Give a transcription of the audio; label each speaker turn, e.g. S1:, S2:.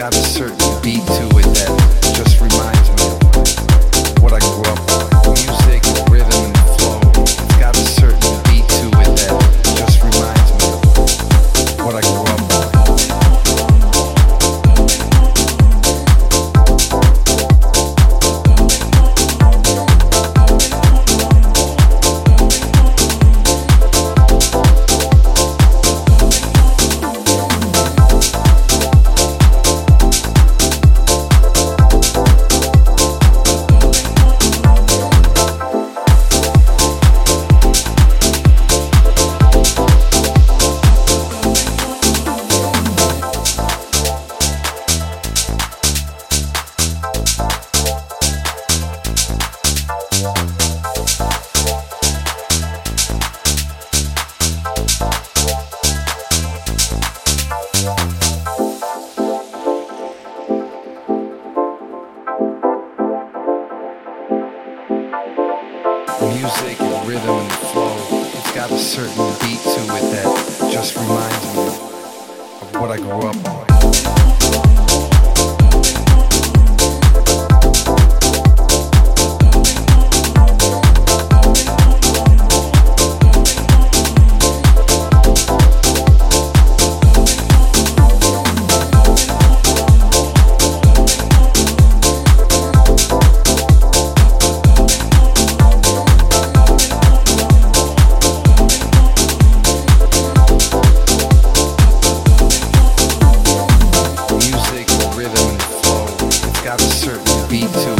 S1: got a certain beat to it that certain beat to it that just reminds me of what I grew up on. got a certain beat to it.